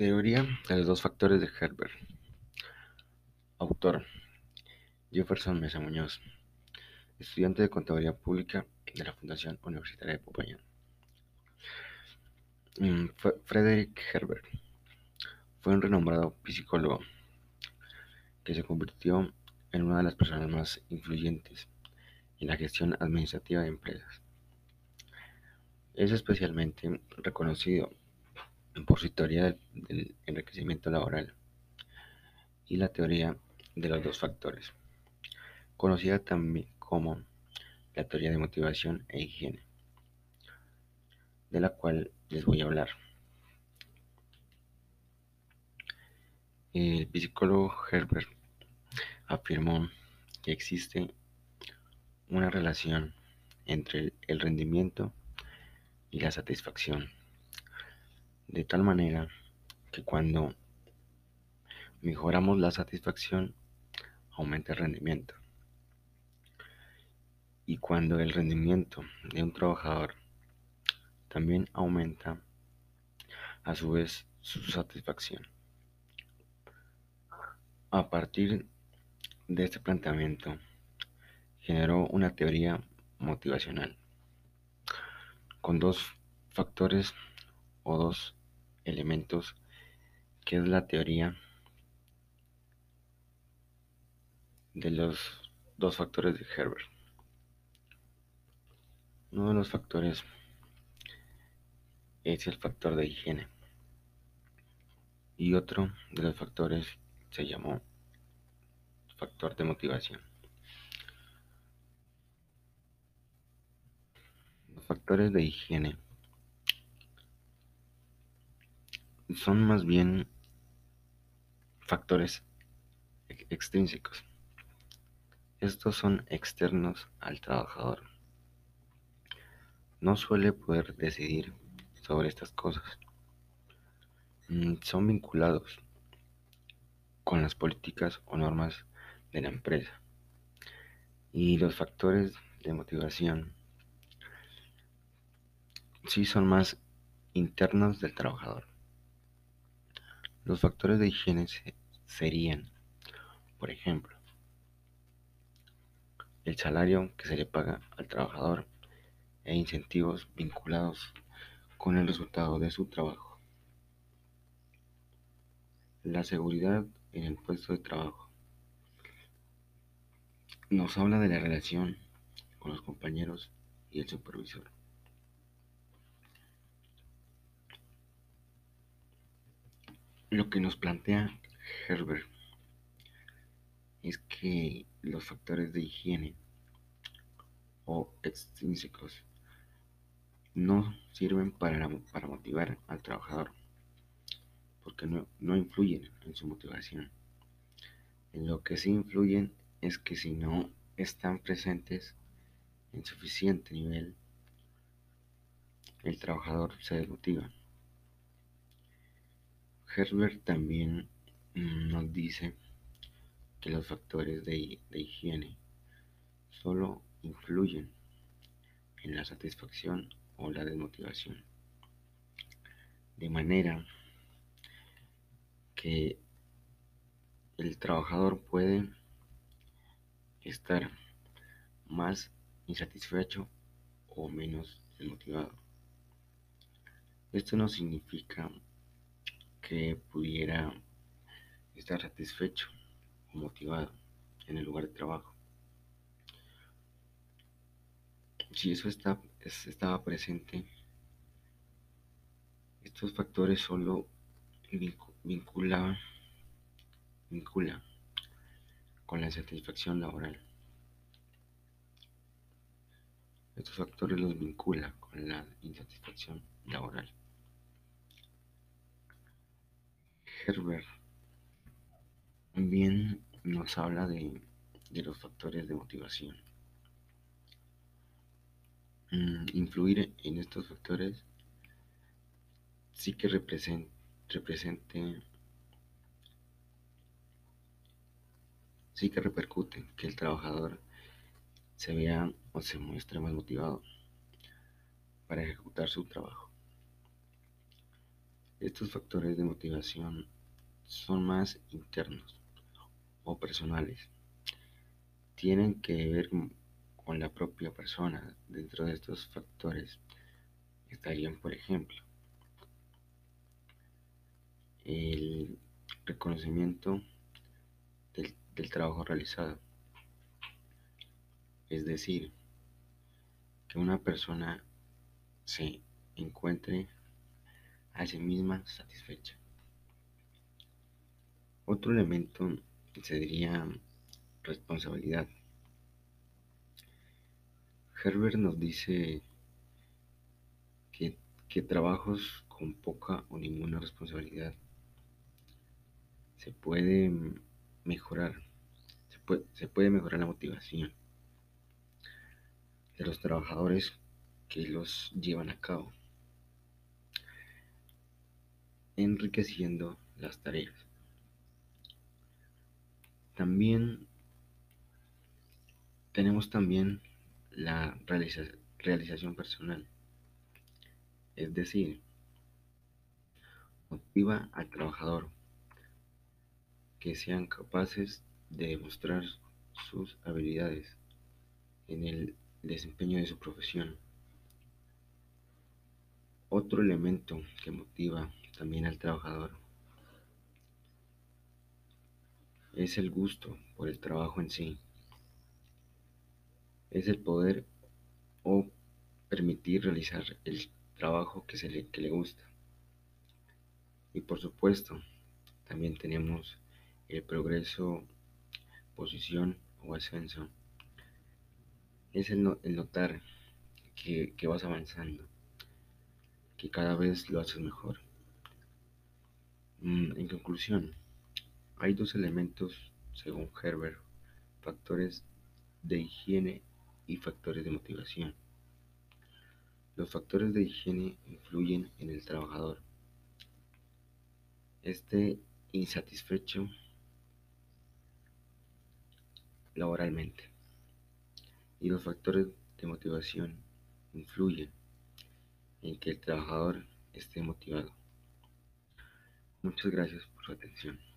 Teoría de los dos factores de Herbert. Autor Jefferson Mesa Muñoz, estudiante de Contaduría Pública de la Fundación Universitaria de Popayán. Mm, Frederick Herbert fue un renombrado psicólogo que se convirtió en una de las personas más influyentes en la gestión administrativa de empresas. Es especialmente reconocido por su teoría del enriquecimiento laboral y la teoría de los dos factores, conocida también como la teoría de motivación e higiene, de la cual les voy a hablar. El psicólogo Herbert afirmó que existe una relación entre el rendimiento y la satisfacción de tal manera que cuando mejoramos la satisfacción, aumenta el rendimiento. Y cuando el rendimiento de un trabajador también aumenta, a su vez su satisfacción. A partir de este planteamiento, generó una teoría motivacional con dos factores o dos elementos que es la teoría de los dos factores de Herbert. Uno de los factores es el factor de higiene y otro de los factores se llamó factor de motivación. Los factores de higiene son más bien factores extrínsecos. Estos son externos al trabajador. No suele poder decidir sobre estas cosas. Mm, son vinculados con las políticas o normas de la empresa. Y los factores de motivación sí son más internos del trabajador. Los factores de higiene serían, por ejemplo, el salario que se le paga al trabajador e incentivos vinculados con el resultado de su trabajo. La seguridad en el puesto de trabajo. Nos habla de la relación con los compañeros y el supervisor. Lo que nos plantea Herbert es que los factores de higiene o extrínsecos no sirven para, para motivar al trabajador porque no, no influyen en su motivación. Lo que sí influyen es que si no están presentes en suficiente nivel, el trabajador se desmotiva. Herbert también mm, nos dice que los factores de, higiene solo influyen en la satisfacción o la desmotivación. De manera que el trabajador puede estar más insatisfecho o menos desmotivado. Esto no significa que pudiera estar satisfecho o motivado en el lugar de trabajo. Si eso está, estaba presente, estos factores solo vinculaban vincula con la satisfacción laboral. Estos factores los vincula con la insatisfacción laboral. Herbert también nos habla de, los factores de motivación. Mm, influir en estos factores sí que represente, represente sí que repercute que el trabajador se vea o se muestre más motivado para ejecutar su trabajo. Estos factores de motivación son más internos o personales. Tienen que ver con la propia persona. Dentro de estos factores estarían, por ejemplo, el reconocimiento del, del trabajo realizado. Es decir, que una persona se encuentre a sí misma satisfecha. Otro elemento sería responsabilidad. Herbert nos dice que, que trabajos con poca o ninguna responsabilidad se puede mejorar, se puede, se puede mejorar la motivación de los trabajadores que los llevan a cabo, enriqueciendo las tareas. También tenemos también la realización personal, es decir, motiva al trabajador que sean capaces de demostrar sus habilidades en el desempeño de su profesión. Otro elemento que motiva también al trabajador es el gusto por el trabajo en sí. Es el poder o permitir realizar el trabajo que, se le, que le gusta. Y por supuesto, también tenemos el progreso, posición o ascenso. Es el, notar que, que vas avanzando, que cada vez lo haces mejor. Mm, en conclusión, hay dos elementos, según Herbert, factores de higiene y factores de motivación. Los factores de higiene influyen en el trabajador. Este insatisfecho laboralmente. Y los factores de motivación influyen en que el trabajador esté motivado. Muchas gracias por su atención.